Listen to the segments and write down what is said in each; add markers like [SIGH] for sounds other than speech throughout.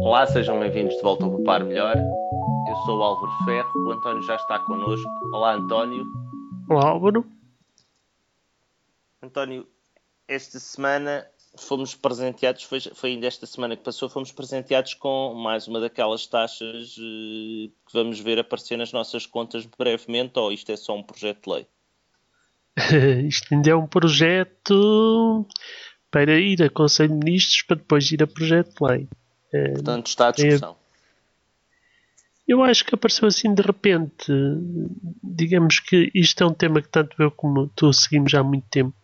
Olá, sejam bem-vindos de volta ao Poupar Melhor. Eu sou o Álvaro Ferro, o António já está connosco. Olá, António. Olá, Álvaro. António, esta semana fomos presenteados, foi, foi ainda esta semana que passou, fomos presenteados com mais uma daquelas taxas eh, que vamos ver aparecer nas nossas contas brevemente, ou isto é só um projeto de lei? [LAUGHS] isto ainda é um projeto para ir a Conselho de Ministros para depois ir a projeto de lei. Eh, Portanto, está à discussão. Eu acho que apareceu assim de repente. Digamos que isto é um tema que tanto eu como tu seguimos há muito tempo.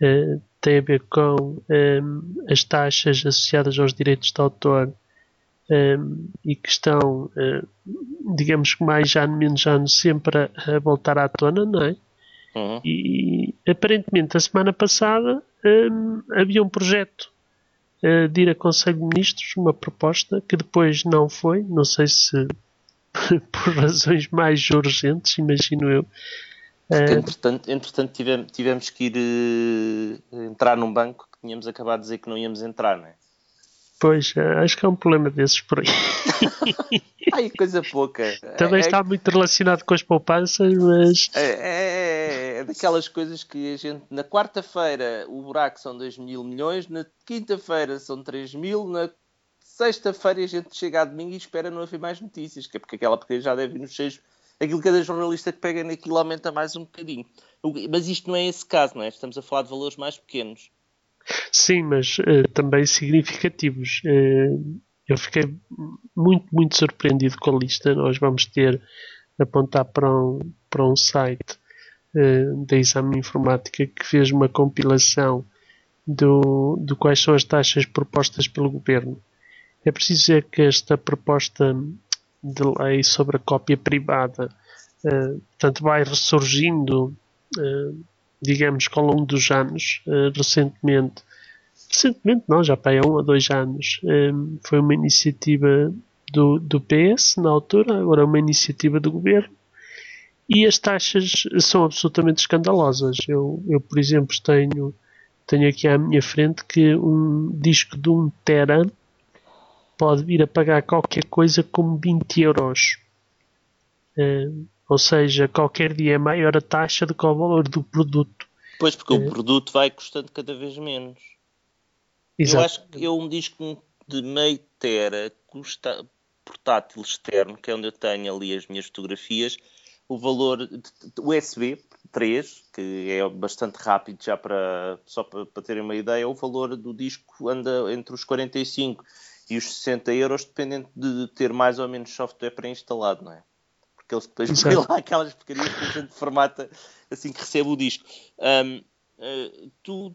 Uh, tem a ver com um, ehm, as taxas associadas aos direitos de autor um, e que estão, uh, digamos que mais ano, menos ano, sempre a, a voltar à tona, não é? Uhum. E aparentemente, a semana passada um, havia um projeto de ir a Conselho de Ministros, uma proposta que depois não foi, não sei se [LAUGHS] por razões mais urgentes, imagino eu. Uh, entretanto, entretanto tivemos, tivemos que ir uh, entrar num banco que tínhamos acabado de dizer que não íamos entrar, não é? Pois, acho que é um problema desses por aí. [LAUGHS] Ai, coisa pouca. Também é, está muito relacionado com as poupanças, mas. É, é, daquelas coisas que a gente. Na quarta-feira o buraco são 2 mil milhões, na quinta-feira são 3 mil, na sexta-feira a gente chega a domingo e espera não haver mais notícias, que é porque aquela porque já deve ir nos seis. Aquilo que cada jornalista que pega naquilo aumenta mais um bocadinho. Mas isto não é esse caso, não é? Estamos a falar de valores mais pequenos. Sim, mas uh, também significativos. Uh, eu fiquei muito, muito surpreendido com a lista. Nós vamos ter apontar para um, para um site uh, da Exame Informática que fez uma compilação do, do quais são as taxas propostas pelo governo. É preciso dizer que esta proposta de lei sobre a cópia privada uh, vai ressurgindo, uh, digamos ao longo dos anos, uh, recentemente recentemente não, já para há um ou dois anos, um, foi uma iniciativa do, do PS na altura, agora é uma iniciativa do governo e as taxas são absolutamente escandalosas. Eu, eu por exemplo, tenho, tenho aqui à minha frente que um disco de 1 tera pode vir a pagar qualquer coisa como 20 euros. Uh, ou seja, qualquer dia é maior a taxa do que o valor do produto. Pois, porque uh, o produto vai custando cada vez menos. Exato. Eu acho que eu um disco de meio tera custa portátil externo, que é onde eu tenho ali as minhas fotografias, o valor USB 3, que é bastante rápido já para só para, para terem uma ideia, o valor do disco anda entre os 45 e os 60 euros, dependendo de ter mais ou menos software pré-instalado, não é? Porque eles depois põem lá aquelas porcarias que a gente formata assim que recebe o disco. Um, uh, eh, tu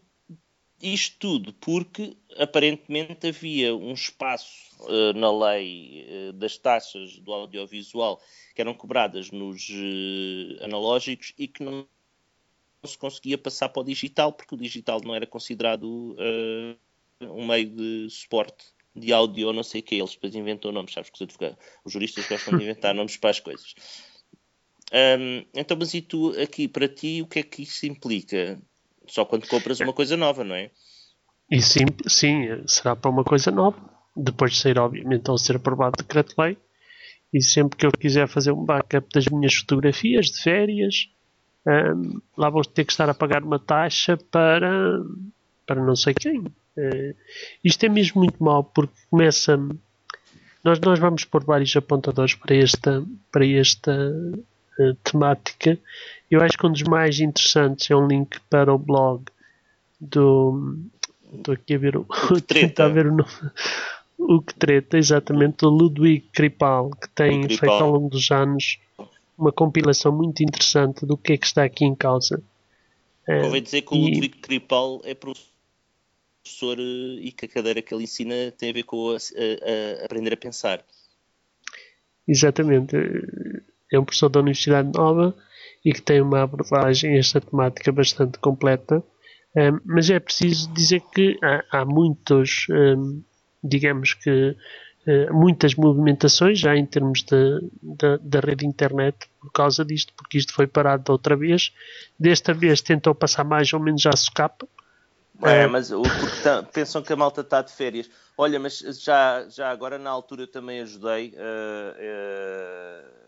isto tudo porque aparentemente havia um espaço uh, na lei uh, das taxas do audiovisual que eram cobradas nos uh, analógicos e que não se conseguia passar para o digital porque o digital não era considerado um meio de suporte de áudio ou não sei o que. Eles depois inventam nomes, sabes que os, advogados, os juristas gostam de inventar [LAUGHS] nomes para as coisas. Um, então, mas e tu aqui, para ti, o que é que isso implica? Só quando compras uma coisa nova, não é? E sim, sim, será para uma coisa nova. Depois de sair, obviamente, ao ser aprovado o decreto-lei. E sempre que eu quiser fazer um backup das minhas fotografias de férias, um, lá vou ter que estar a pagar uma taxa para, para não sei quem. Uh, isto é mesmo muito mau porque começa. Nós, nós vamos pôr vários apontadores para esta, para esta uh, temática eu acho que um dos mais interessantes é um link para o blog do. Estou aqui a ver o. que [LAUGHS] treta. a ver o, nome, o que treta, exatamente, do Ludwig Kripal, que tem Kripal. feito ao longo dos anos uma compilação muito interessante do que é que está aqui em causa. Convém é, dizer que o e... Ludwig Kripal é professor eh, e que a cadeira que ele ensina tem a ver com a, a, a aprender a pensar. Exatamente. É um professor da Universidade Nova e que tem uma abordagem a esta temática bastante completa. Um, mas é preciso dizer que há, há muitos, um, digamos que, uh, muitas movimentações já em termos da rede internet por causa disto, porque isto foi parado outra vez. Desta vez tentou passar mais ou menos à socapa. É, mas o, tá, pensam que a malta está de férias. Olha, mas já, já agora na altura também ajudei uh, uh,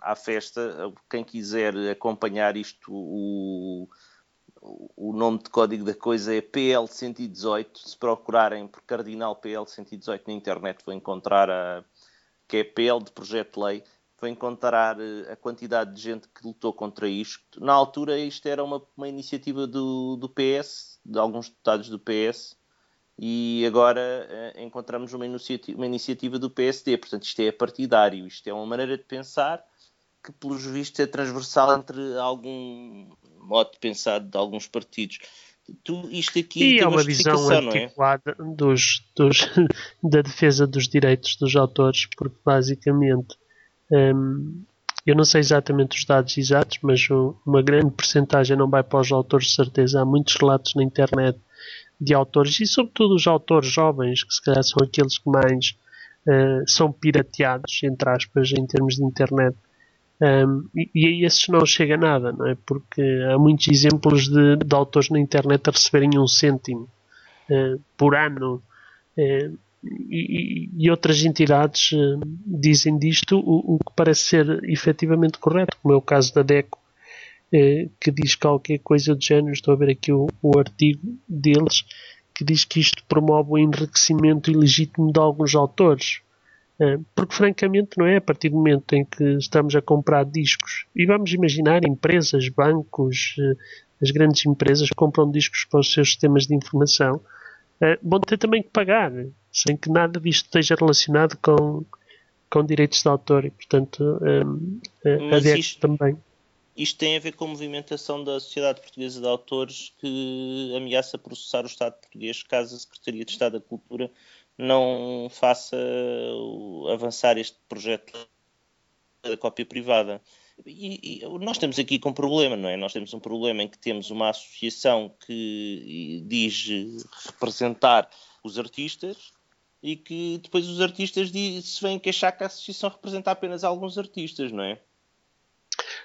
à festa. Quem quiser acompanhar isto, o, o nome de código da coisa é PL118. Se procurarem por Cardinal PL118 na internet, vão encontrar a, que é PL de Projeto de Lei. Vão encontrar a quantidade de gente que lutou contra isto. Na altura, isto era uma, uma iniciativa do, do PS, de alguns deputados do PS, e agora uh, encontramos uma uma iniciativa, do PSD. Portanto, isto é partidário, isto é uma maneira de pensar que, pelos vistos, é transversal entre algum modo de pensar de alguns partidos. Tu, isto aqui e é uma visão é? antiquada é? dos, dos, [LAUGHS] da defesa dos direitos dos autores, porque basicamente um, eu não sei exatamente os dados exatos, mas uma grande porcentagem não vai para os autores de certeza. Há muitos relatos na internet de autores e sobretudo os autores jovens, que se calhar são aqueles que mais uh, são pirateados, entre aspas, em termos de internet. Um, e, e a esses não chega nada, não é? Porque há muitos exemplos de, de autores na internet a receberem um cêntimo uh, por ano. Uh, e, e, outras entidades uh, dizem disto o, o, que parece ser efetivamente correto, como é o caso da DECO, que diz qualquer coisa do género. Estou a ver aqui o, o artigo deles que diz que isto promove o enriquecimento ilegítimo de alguns autores. Eh, porque, francamente, não é? A partir do momento em que estamos a comprar discos e vamos imaginar empresas, bancos, eh, as grandes empresas que compram discos para os seus sistemas de informação, vão ter também que pagar, sem que nada disto esteja relacionado com, com direitos de autor e, portanto, a DEC também. isto tem a ver com a movimentação da Sociedade Portuguesa de Autores que ameaça processar o Estado português caso a Secretaria de Estado da Cultura não faça avançar este projeto da cópia privada. E, e, nós temos aqui com um problema, não é? Nós temos um problema em que temos uma associação que diz representar os artistas e que depois os artistas se vêm queixar que a associação representa apenas alguns artistas, não é?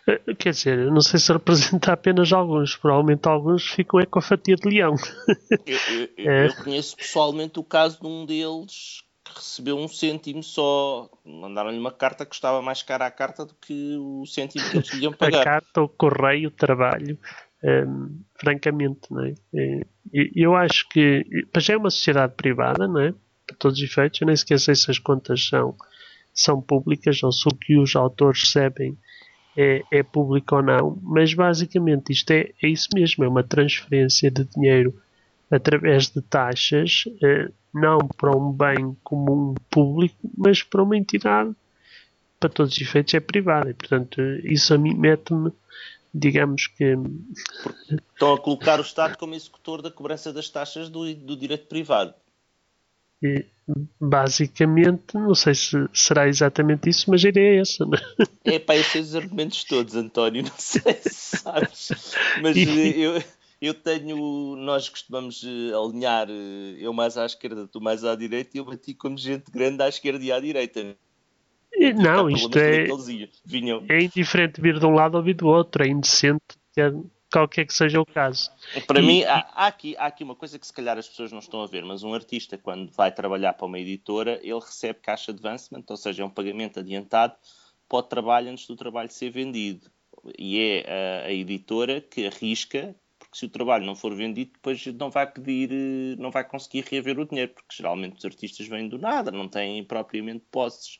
Eh, quer dizer, não sei se representa apenas alguns, provavelmente alguns ficam é com a fatia de leão. [LAUGHS] Eu, eu, é. eu conheço pessoalmente o caso de um deles que recebeu um cêntimo só. Mandaram-lhe uma carta que custava mais cara a carta do que o cêntimo que eles [LAUGHS] lhe iam pagar. A carta, o correio, o trabalho, um, francamente, não é? Eu acho que. Já é uma sociedade privada, não é? Para todos os efeitos, eu nem sequer sei se as contas são, são públicas ou se o que os autores recebem é, é público ou não, mas basicamente isto é, é isso mesmo, é uma transferência de dinheiro através de taxas, eh, não para um bem comum público, mas para uma entidade, para todos os efeitos, é privada. E, portanto, isso a mim mete-me, digamos que. Estão a colocar o Estado como executor da cobrança das taxas do, do direito privado. E, basicamente, não sei se será exatamente isso, mas a ideia é essa. Não é? [LAUGHS] é pá, eu sei os argumentos todos, António, não sei se sabes, mas [LAUGHS] eu, eu tenho, nós costumamos eh, alinhar, eh, eu mais à esquerda, tu mais à direita, e eu bati como gente grande à esquerda e à direita. Não, isto é, é indiferente vir de um lado ou vir do outro, é indecente. É, qualquer que seja o caso. Para e, mim, há, há, aqui, há aqui uma coisa que se calhar as pessoas não estão a ver, mas um artista, quando vai trabalhar para uma editora, ele recebe caixa advancement, ou seja, é um pagamento adiantado para o trabalho antes do trabalho ser vendido. E é a, a editora que arrisca, porque se o trabalho não for vendido, depois não vai pedir, não vai conseguir reaver o dinheiro, porque geralmente os artistas vêm do nada, não têm propriamente posses.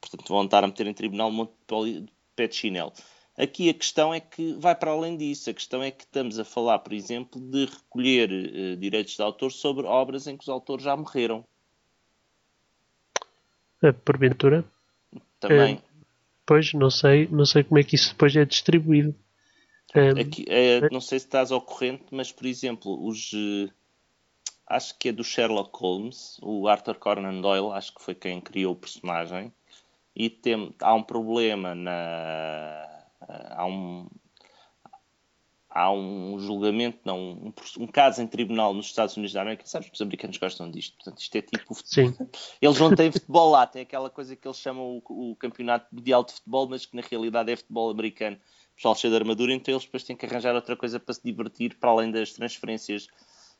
Portanto, vão estar a meter em tribunal um monte de pé de chinelo. Aqui a questão é que vai para além disso. A questão é que estamos a falar, por exemplo, de recolher uh, direitos de autor sobre obras em que os autores já morreram. Uh, porventura? Também. Uh, pois, não sei, não sei como é que isso depois é distribuído. Aqui, não sei se estás ao corrente, mas, por exemplo, os acho que é do Sherlock Holmes, o Arthur Conan Doyle, acho que foi quem criou o personagem, e tem, há um problema na, há um há um julgamento, não, um, um, caso em tribunal nos Estados Unidos da América, sabes que os americanos gostam disto, portanto isto é tipo Sim. eles não têm futebol lá, tem aquela coisa que eles chamam o, o, campeonato mundial de futebol, mas que na realidade é futebol americano, o pessoal cheio de armadura, então eles depois têm que arranjar outra coisa para se divertir, para além das transferências.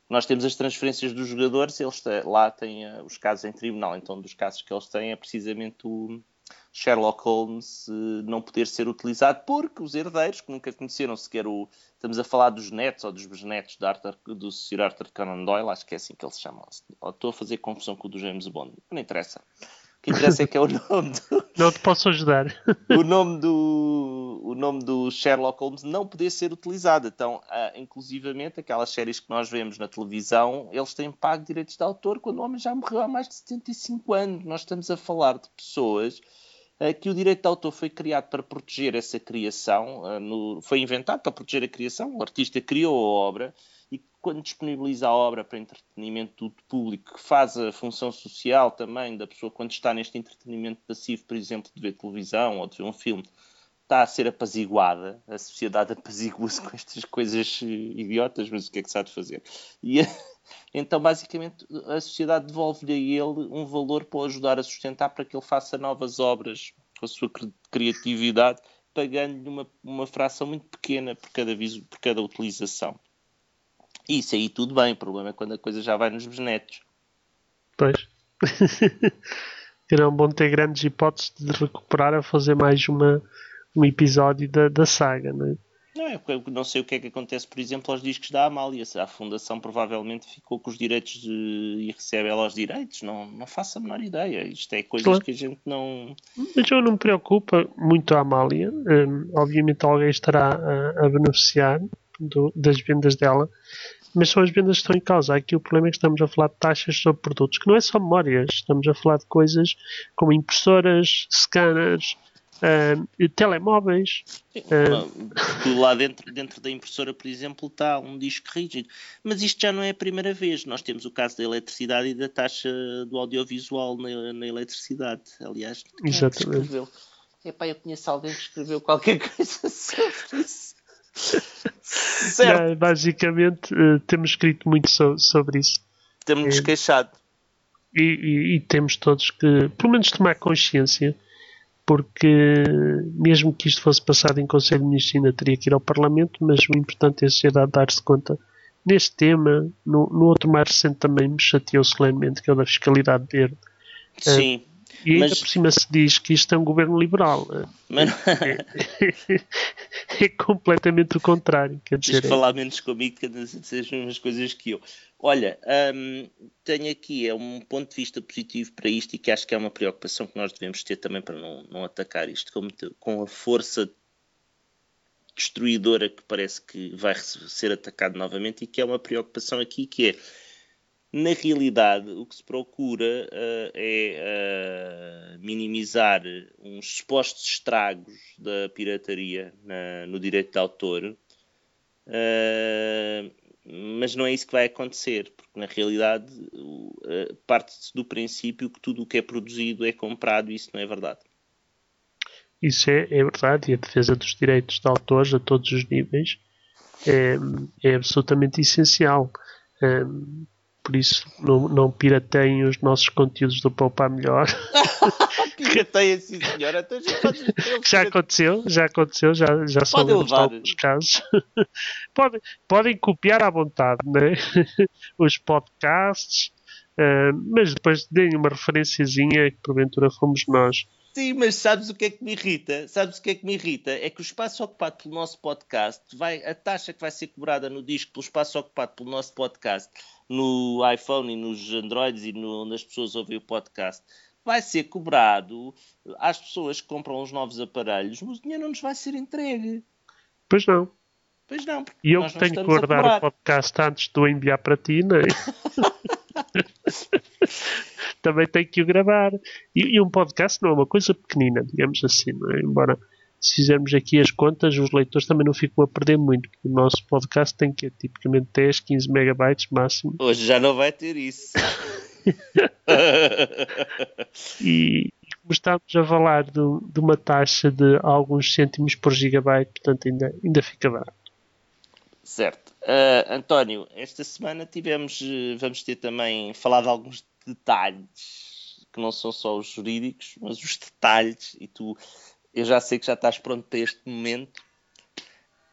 Nós temos as transferências dos jogadores, eles lá têm uh, os casos em tribunal, então dos casos que eles têm é precisamente o Sherlock Holmes uh, não poder ser utilizado porque os herdeiros, que nunca conheceram sequer o. Estamos a falar dos netos ou dos bisnetos de Arthur, do Sir Arthur Conan Doyle, acho que é assim que eles chamam. Ou estou a fazer confusão com o do James Bond, não interessa que interessa é que é o [LAUGHS] nome do... Não te posso ajudar. o nome do o nome do Sherlock Holmes não poder ser utilizado. Então, uh, inclusivamente, aquelas séries que nós vemos na televisão, eles têm pago direitos de autor quando o homem já morreu há mais de 75 anos. Nós estamos a falar de pessoas uh, que o direito de autor foi criado para proteger essa criação, uh, no, foi inventado para proteger a criação, o artista criou a obra e quando disponibiliza a obra para entretenimento do público, que faz a função social também da pessoa quando está neste entretenimento passivo, por exemplo, de ver televisão ou de ver um filme, está a ser apaziguada, a sociedade apazigua-se com estas coisas idiotas, mas o que é que se há de fazer? E [LAUGHS] então, basicamente, a sociedade devolve-lhe a ele um valor para o ajudar a sustentar para que ele faça novas obras com a sua criatividade, pagando-lhe uma, uma fração muito pequena por cada, por cada utilização. Isso aí tudo bem, o problema é quando a coisa já vai nos bisnetos. Pois. [LAUGHS] Serão bom ter grandes hipóteses de recuperar a fazer mais uma, um episódio da, da saga, não é? Não, é eu não sei o que é que acontece, por exemplo, aos discos da Amália. A Fundação provavelmente ficou com os direitos de, e recebe ela os direitos. Não, não faço a menor ideia. Isto é coisas claro. que a gente não. Mas eu não me preocupa muito a Amália. Um, obviamente alguém estará a, a beneficiar do, das vendas dela, mas são as vendas que estão em causa. Aqui o problema é que estamos a falar de taxas sobre produtos, que não é só memórias, estamos a falar de coisas como impressoras, scanners, uh, telemóveis. Uh... Lá dentro, dentro da impressora, por exemplo, está um disco rígido. Mas isto já não é a primeira vez. Nós temos o caso da eletricidade e da taxa do audiovisual na, na eletricidade. Aliás, Exatamente. É Epá, eu conheço alguém que escreveu qualquer [LAUGHS] coisa sobre isso. Certo. basicamente, uh, temos escrito muito so sobre isso. Temos-nos queixado. E, e, e, temos todos que, pelo menos, tomar consciência, porque mesmo que isto fosse passado em Conselho de Ministros, ainda teria que ir ao Parlamento, mas o importante é a sociedade dar-se conta neste tema. No, no outro mais recente também me chateou solenemente, que é o da fiscalidade verde. Sim. Uh, e ainda mas... por cima se diz que isto é um governo liberal. Mas... É, é, completamente o contrário. Quer dizer, é... falar menos comigo que dizer as mesmas coisas que eu. Olha, hum, tenho aqui é um ponto de vista positivo para isto e que acho que é uma preocupação que nós devemos ter também para não, não atacar isto com, com a força destruidora que parece que vai ser atacado novamente e que é uma preocupação aqui que é na realidade, o que se procura uh, é uh, minimizar uns supostos estragos da pirataria na, no direito de autor, uh, mas não é isso que vai acontecer, porque na realidade parte-se do princípio que tudo o que é produzido é comprado e isso não é verdade. Isso é, é verdade, e a defesa dos direitos de autores a todos os níveis é, é absolutamente essencial. Por isso, não, não pirateiem os nossos conteúdos do Poupar Melhor. [LAUGHS] Pirateiem, sim, senhora. Então, já aconteceu, já aconteceu, já, já soubemos alguns casos. [LAUGHS] podem, podem copiar à vontade né? [LAUGHS] os podcasts, uh, mas depois deem uma referenciazinha que porventura fomos nós. Sim, mas sabes o que é que me irrita? Sabes o que é que me irrita? É que o espaço ocupado pelo nosso podcast, vai, a taxa que vai ser cobrada no disco pelo espaço ocupado pelo nosso podcast no iPhone e nos Androids e no, onde as pessoas ouvem o podcast, vai ser cobrado às pessoas que compram os novos aparelhos, mas o dinheiro não nos vai ser entregue. Pois não. Pois não. E eu que tenho que guardar o podcast antes de o enviar para ti, não é? [LAUGHS] [LAUGHS] Também tenho que o gravar. E, e, um podcast não é uma coisa pequenina, digamos assim, não é? Embora se fizermos aqui as contas, os leitores também não ficam a perder muito. O nosso podcast tem que tipicamente 10, 15 megabytes máximo. Hoje já não vai ter isso. [LAUGHS] e como estamos a falar de, de, uma taxa de alguns cêntimos por gigabyte, portanto ainda, ainda fica barato. Certo. Uh, António, esta semana tivemos, eh, vamos ter também falado alguns detalhes que não são só os jurídicos, mas os detalhes, e tu eu já sei que já estás pronto para este momento.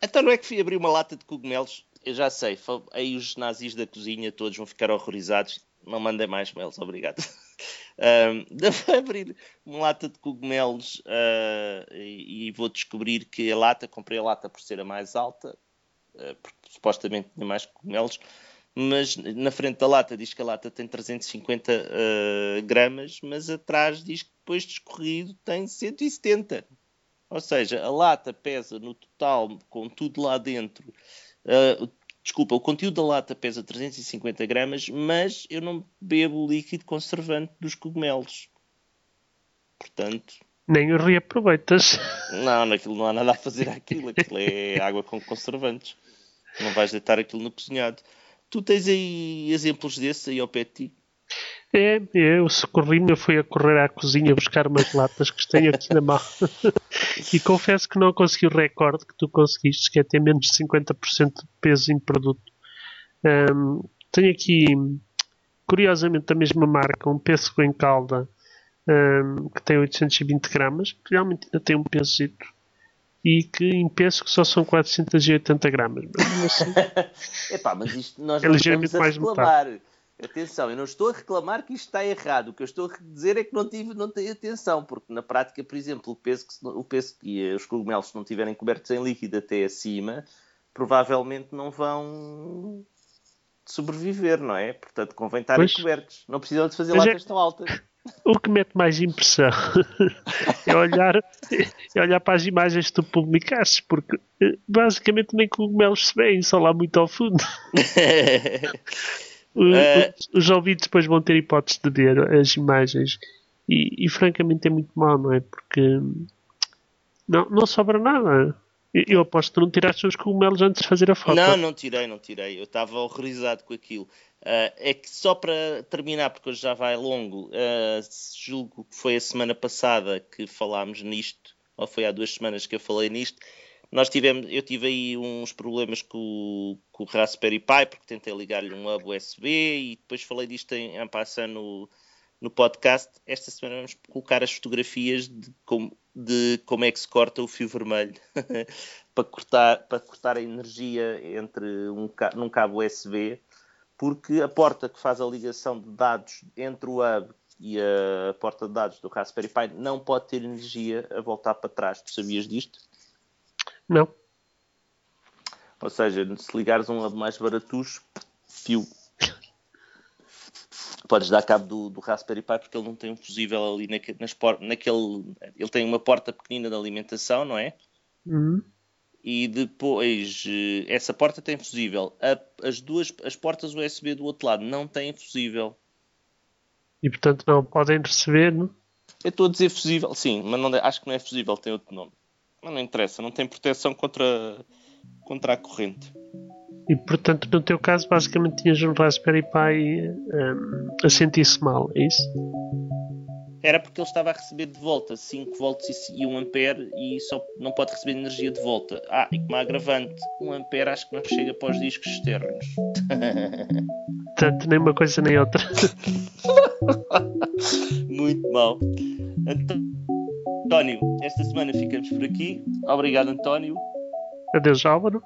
Então não é que fui abrir uma lata de cogumelos eu já sei, aí os nazis da cozinha todos vão ficar horrorizados. Não mandem mais mails, obrigado. [LAUGHS] Um, [LAUGHS] devo abrir uma lata de cogumelos uh, e, e, vou descobrir que a lata, comprei a lata por ser a mais alta, porque supostamente tinha mais cogumelos, mas na frente da lata diz que a lata tem 350 uh, gramas, mas atrás diz que depois de escorrido tem 170. Ou seja, a lata pesa no total, com tudo lá dentro, uh, desculpa, o conteúdo da lata pesa 350 gramas, mas eu não bebo líquido conservante dos cogumelos. Portanto. Nem o reaproveitas. Não, naquilo não há nada a fazer aquilo. Aquilo é [LAUGHS] água com conservantes. Não vais deitar aquilo no cozinhado. Tu tens aí exemplos desses aí ao pé de ti? É, eu socorri-me, eu fui a correr à cozinha buscar umas latas que tenho aqui na mão. e confesso que não consegui o recorde que tu conseguiste, que é ter menos de 50% de peso em produto. Um, tenho aqui, curiosamente, da mesma marca, um pêssego em calda um, que tem 820 gramas, que realmente ainda tem um pesito e que em peso que só são 480 gramas. Mas, assim, [LAUGHS] Epá, mas isto nós é não estamos a reclamar. Atenção, eu não estou a reclamar que isto está errado. O que eu estou a dizer é que não tive, não tenho atenção, porque na prática, por exemplo, o peso que, o peso e os cogumelos se não estiverem cobertos em líquido até acima, provavelmente não vão sobreviver, não é? Portanto, convém estarem pois, cobertos. Não precisam de fazer latas é... tão altas. O que mete mais impressão [LAUGHS] é olhar, é olhar para as imagens que tu publicaste, porque eh, basicamente nem cogumelos se veem, só lá muito ao fundo. [LAUGHS] uh... Os ouvintes depois vão ter hipótese de ver as imagens e, e, francamente é muito mal, não é? Porque não, não sobra nada. Eu aposto que tu não tiraste os cogumelos antes de fazer a foto. Não, não tirei, não tirei. Eu estava horrorizado com aquilo. Uh, é que só para terminar, porque hoje já vai longo, uh, julgo que foi a semana passada que falámos nisto, ou foi há duas semanas que eu falei nisto. Nós tivemos, eu tive aí uns problemas com, com o Raspberry Pi, porque tentei ligar-lhe um hub USB e depois falei disto em, em passando no, no podcast. Esta semana vamos colocar as fotografias de como, de como é que se corta o fio vermelho [LAUGHS] para, cortar, para cortar a energia entre um, num cabo USB porque a porta que faz a ligação de dados entre o hub e a porta de dados do Raspberry Pi não pode ter energia a voltar para trás. Tu sabias disto? Não. Ou seja, se ligares um hub mais baratucho, fio. Podes dar cabo do, do, Raspberry Pi porque ele não tem um fusível ali naque, nas naquele. Ele tem uma porta pequenina de alimentação, não é? Uhum e depois eh, essa porta tem fusível. as duas as portas USB do outro lado não têm fusível. E portanto não podem receber, não? Eu estou a dizer fusível, sim, mas não, acho que não é fusível, tem outro nome. Mas não interessa, não tem proteção contra, contra a corrente. E portanto, no teu caso, basicamente tinhas um Raspberry Pi um, eh, a sentir-se mal, é isso? Era porque ele estava a receber de volta 5 volts e 1 ampere e só não pode receber energia de volta. Ah, e como agravante, 1 ampere acho que não chega para os discos externos. [LAUGHS] Tanto nem uma coisa nem outra. [LAUGHS] Muito mal. António, esta semana ficamos por aqui. Obrigado, António. Adeus, Álvaro.